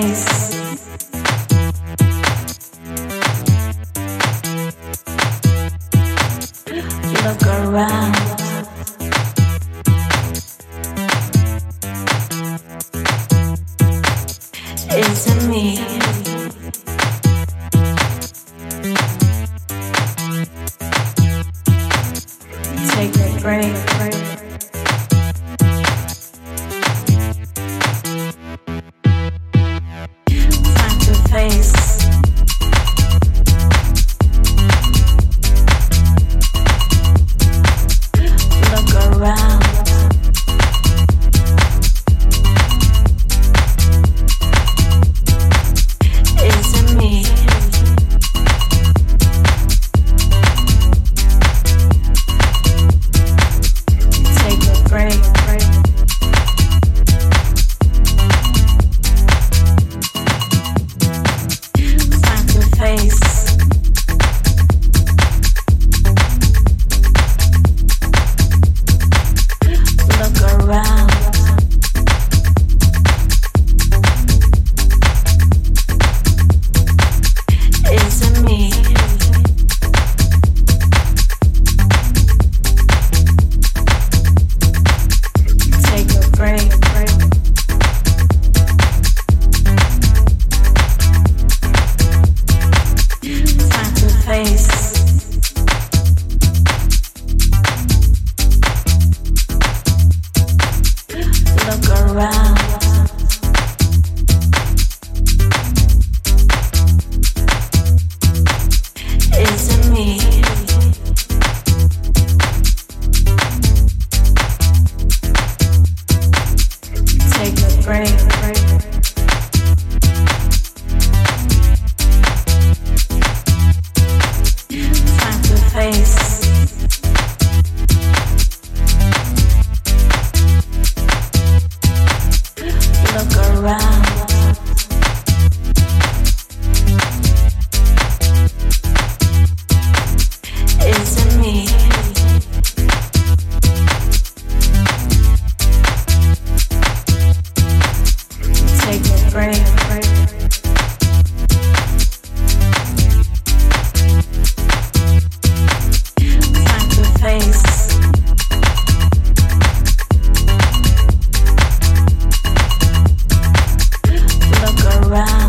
place. Look around. It's me. Take a break. break. around. brain. around.